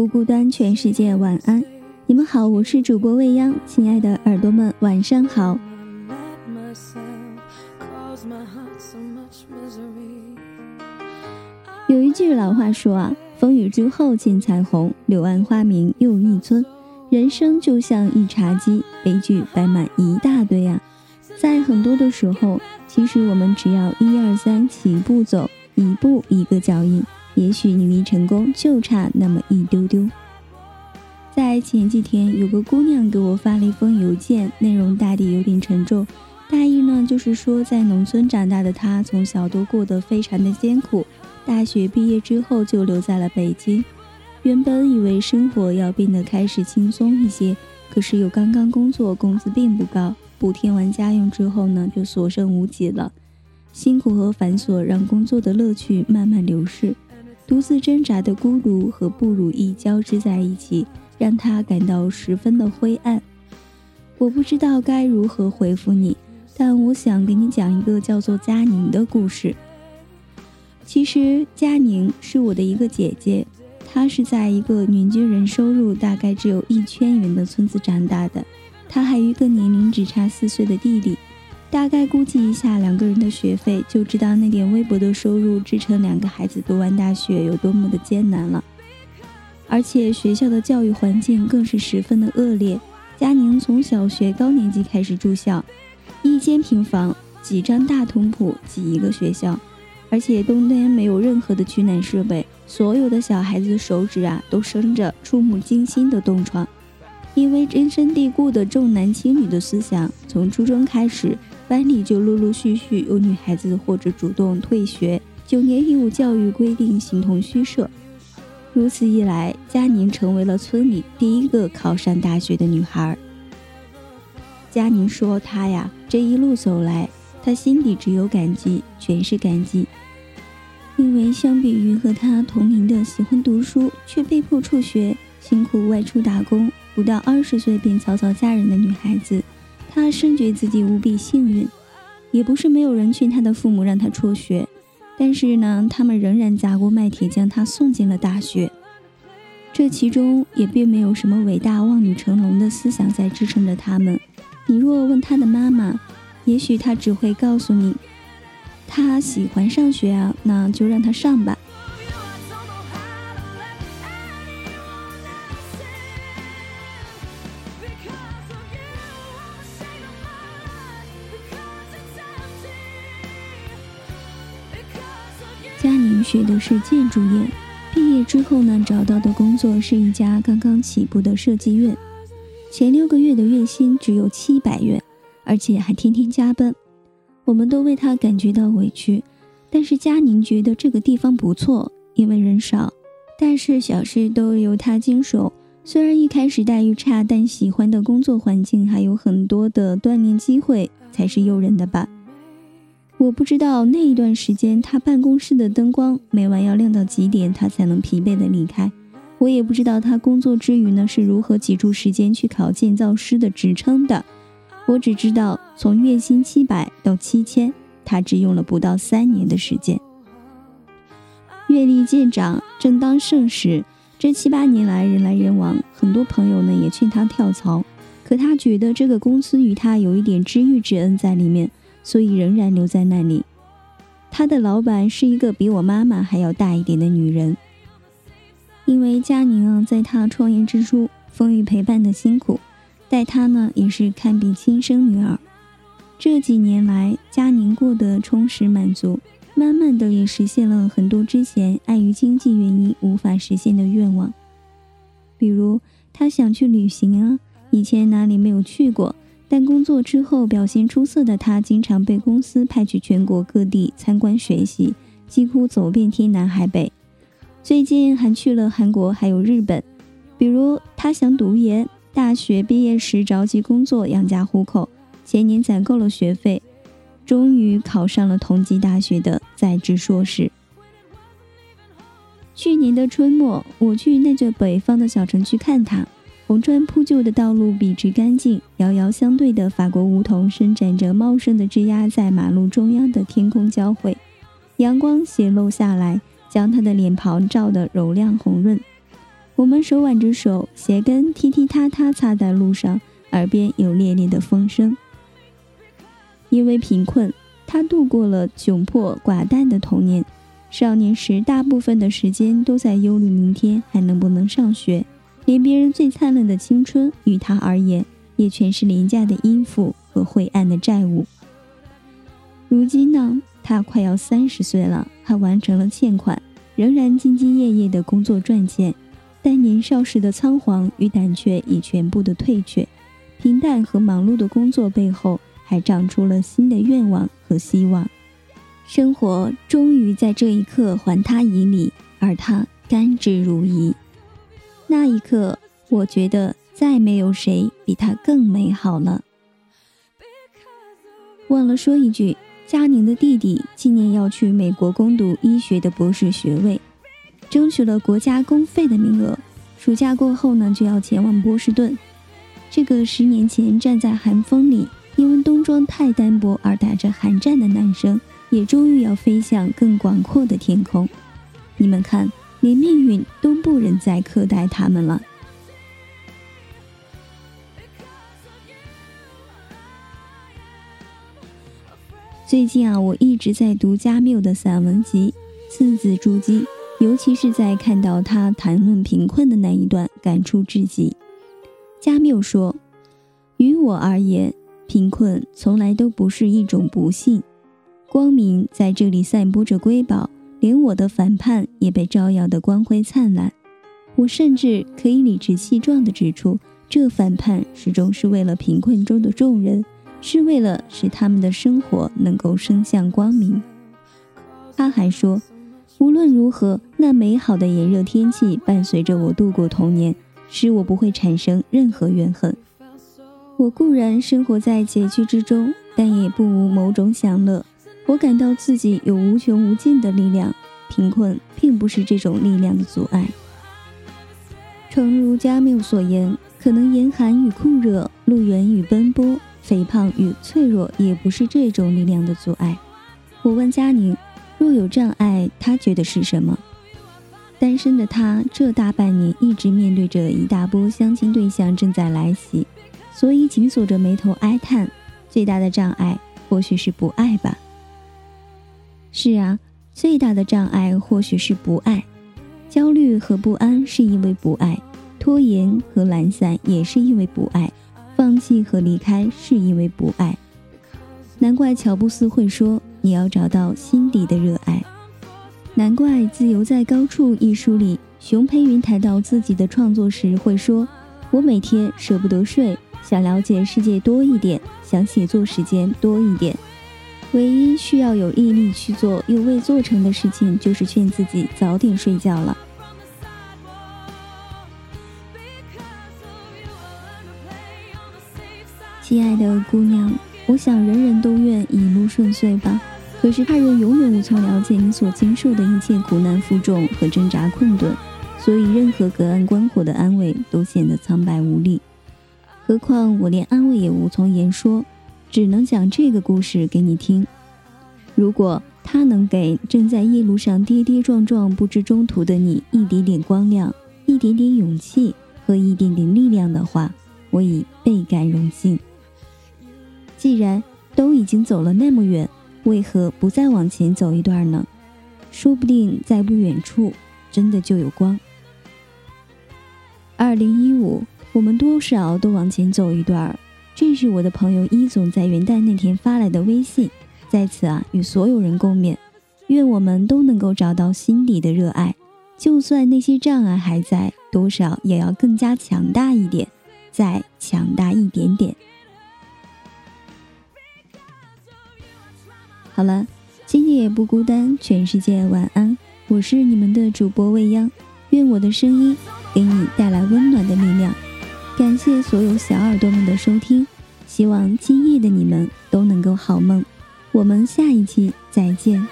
不孤单，全世界晚安。你们好，我是主播未央，亲爱的耳朵们，晚上好。有一句老话说啊，风雨之后见彩虹，柳暗花明又一村。人生就像一茶几，悲剧摆满一大堆啊。在很多的时候，其实我们只要一二三起步走，一步一个脚印。也许你离成功就差那么一丢丢。在前几天，有个姑娘给我发了一封邮件，内容大抵有点沉重。大意呢，就是说在农村长大的她，从小都过得非常的艰苦。大学毕业之后就留在了北京。原本以为生活要变得开始轻松一些，可是又刚刚工作，工资并不高，补贴完家用之后呢，就所剩无几了。辛苦和繁琐让工作的乐趣慢慢流逝。独自挣扎的孤独和不如意交织在一起，让他感到十分的灰暗。我不知道该如何回复你，但我想给你讲一个叫做佳宁的故事。其实佳宁是我的一个姐姐，她是在一个年均人收入大概只有一千元的村子长大的，她还有一个年龄只差四岁的弟弟。大概估计一下两个人的学费，就知道那点微薄的收入支撑两个孩子读完大学有多么的艰难了。而且学校的教育环境更是十分的恶劣。佳宁从小学高年级开始住校，一间平房，几张大通铺挤一个学校，而且冬天没有任何的取暖设备，所有的小孩子的手指啊都生着触目惊心的冻疮。因为根深蒂固的重男轻女的思想，从初中开始。班里就陆陆续续有女孩子或者主动退学，九年义务教育规定形同虚设。如此一来，佳宁成为了村里第一个考上大学的女孩。佳宁说：“她呀，这一路走来，她心底只有感激，全是感激。因为相比于和她同龄的喜欢读书却被迫辍学、辛苦外出打工，不到二十岁便草草嫁人的女孩子。”他深觉自己无比幸运，也不是没有人劝他的父母让他辍学，但是呢，他们仍然砸锅卖铁将他送进了大学。这其中也并没有什么伟大望女成龙的思想在支撑着他们。你若问他的妈妈，也许他只会告诉你，他喜欢上学啊，那就让他上吧。佳宁学的是建筑业，毕业之后呢，找到的工作是一家刚刚起步的设计院，前六个月的月薪只有七百元，而且还天天加班。我们都为他感觉到委屈，但是佳宁觉得这个地方不错，因为人少，大事小事都由他经手。虽然一开始待遇差，但喜欢的工作环境还有很多的锻炼机会，才是诱人的吧。我不知道那一段时间他办公室的灯光每晚要亮到几点，他才能疲惫的离开。我也不知道他工作之余呢是如何挤出时间去考建造师的职称的。我只知道从月薪七百到七千，他只用了不到三年的时间。阅历渐长，正当盛时，这七八年来人来人往，很多朋友呢也劝他跳槽，可他觉得这个公司与他有一点知遇之恩在里面。所以仍然留在那里。他的老板是一个比我妈妈还要大一点的女人。因为佳宁啊，在他创业之初风雨陪伴的辛苦，待他呢也是堪比亲生女儿。这几年来，佳宁过得充实满足，慢慢的也实现了很多之前碍于经济原因无法实现的愿望。比如，他想去旅行啊，以前哪里没有去过，但工作之后表现出色的他，经常被公司派去全国各地参观学习，几乎走遍天南海北。最近还去了韩国，还有日本。比如，他想读研，大学毕业时着急工作养家糊口，前年攒够了学费，终于考上了同济大学的在职硕士。去年的春末，我去那座北方的小城去看他，红砖铺就的道路笔直干净，遥遥相对的法国梧桐伸展着茂盛的枝桠，在马路中央的天空交汇，阳光斜漏下来。将他的脸庞照得柔亮红润，我们手挽着手，鞋跟踢踢踏踏擦在路上，耳边有猎猎的风声。因为贫困，他度过了窘迫寡淡的童年。少年时，大部分的时间都在忧虑明天还能不能上学，连别人最灿烂的青春，于他而言，也全是廉价的衣服和晦暗的债务。如今呢？他快要三十岁了，还完成了欠款，仍然兢兢业业的工作赚钱，但年少时的仓皇与胆怯已全部的退却。平淡和忙碌的工作背后，还长出了新的愿望和希望。生活终于在这一刻还他以礼，而他甘之如饴。那一刻，我觉得再没有谁比他更美好了。忘了说一句。佳宁的弟弟今年要去美国攻读医学的博士学位，争取了国家公费的名额。暑假过后呢，就要前往波士顿。这个十年前站在寒风里，因为冬装太单薄而打着寒战的男生，也终于要飞向更广阔的天空。你们看，连命运都不忍再苛待他们了。最近啊，我一直在读加缪的散文集《字字珠玑》，尤其是在看到他谈论贫困的那一段，感触至极。加缪说：“于我而言，贫困从来都不是一种不幸，光明在这里散播着瑰宝，连我的反叛也被照耀的光辉灿烂。我甚至可以理直气壮地指出，这反叛始终是为了贫困中的众人。”是为了使他们的生活能够升向光明。他还说，无论如何，那美好的炎热天气伴随着我度过童年，使我不会产生任何怨恨。我固然生活在拮据之中，但也不无某种享乐。我感到自己有无穷无尽的力量，贫困并不是这种力量的阻碍。诚如加缪所言，可能严寒与酷热，路远与奔波。肥胖与脆弱也不是这种力量的阻碍。我问佳宁，若有障碍，他觉得是什么？单身的他这大半年一直面对着一大波相亲对象正在来袭，所以紧锁着眉头哀叹：最大的障碍或许是不爱吧。是啊，最大的障碍或许是不爱。焦虑和不安是因为不爱，拖延和懒散也是因为不爱。放弃和离开是因为不爱，难怪乔布斯会说：“你要找到心底的热爱。”难怪《自由在高处》一书里，熊培云谈到自己的创作时会说：“我每天舍不得睡，想了解世界多一点，想写作时间多一点。唯一需要有毅力去做又未做成的事情，就是劝自己早点睡觉了。”亲爱的姑娘，我想人人都愿一路顺遂吧。可是他人永远无从了解你所经受的一切苦难负重和挣扎困顿，所以任何隔岸观火的安慰都显得苍白无力。何况我连安慰也无从言说，只能讲这个故事给你听。如果他能给正在夜路上跌跌撞撞、不知中途的你一点点光亮、一点点勇气和一点点力量的话，我已倍感荣幸。既然都已经走了那么远，为何不再往前走一段呢？说不定在不远处，真的就有光。二零一五，我们多少都往前走一段。这是我的朋友一总在元旦那天发来的微信，在此啊，与所有人共勉。愿我们都能够找到心底的热爱，就算那些障碍还在，多少也要更加强大一点，再强大一点点。好了，今夜也不孤单，全世界晚安。我是你们的主播未央，愿我的声音给你带来温暖的力量。感谢所有小耳朵们的收听，希望今夜的你们都能够好梦。我们下一期再见。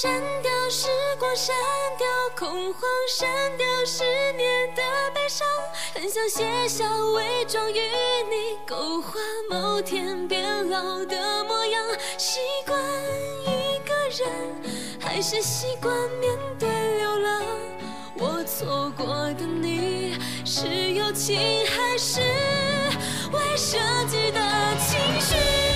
删掉时光，删掉恐慌，删掉十年的悲伤。很想写下伪装与你勾画某天变老的模样。习惯一个人，还是习惯面对流浪？我错过的你，是友情还是未设计的情绪？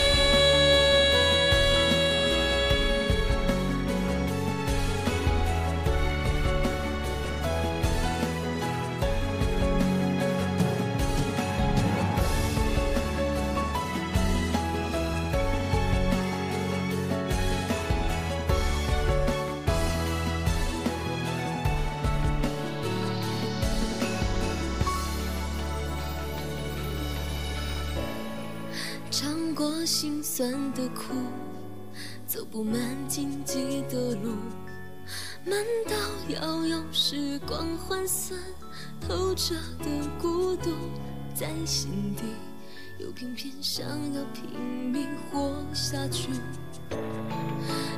过心酸的苦，走不满荆棘的路，慢到要用时光换算，透彻的孤独在心底，又偏偏想要拼命活下去，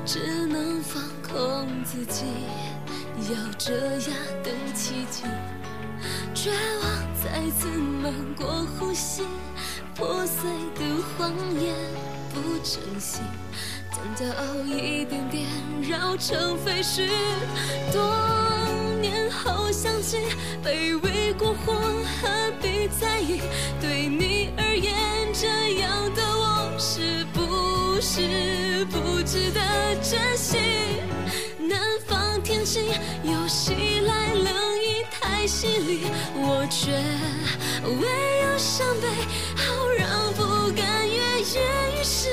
只能放空自己，咬着牙等奇迹，绝望再次漫过呼吸。破碎的谎言不珍惜，将骄傲一点点绕成废墟。多年后想起，卑微过火，何必在意？对你而言，这样的我是不是不值得珍惜？南方天气又袭来，冷心里，我却唯有伤悲。好让不甘跃跃欲试，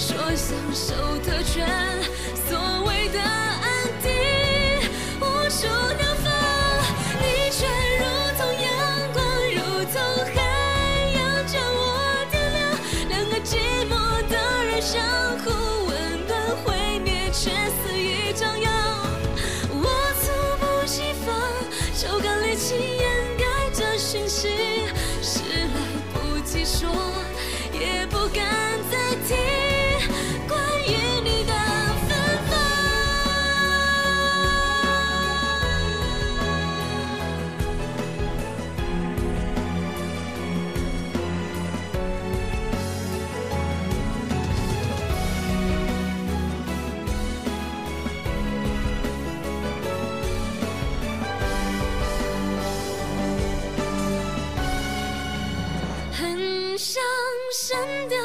说享受特权，所谓的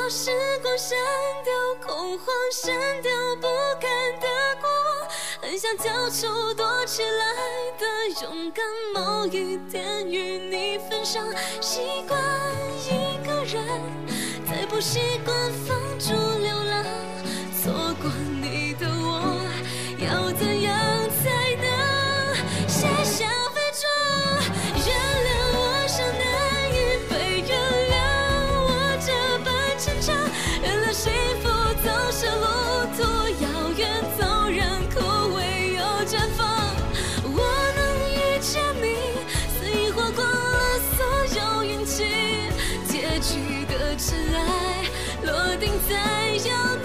时光删掉恐慌，删掉不甘的过往，很想交出躲起来的勇敢，某一天与你分享。习惯一个人，再不习惯放逐流浪，错过心在摇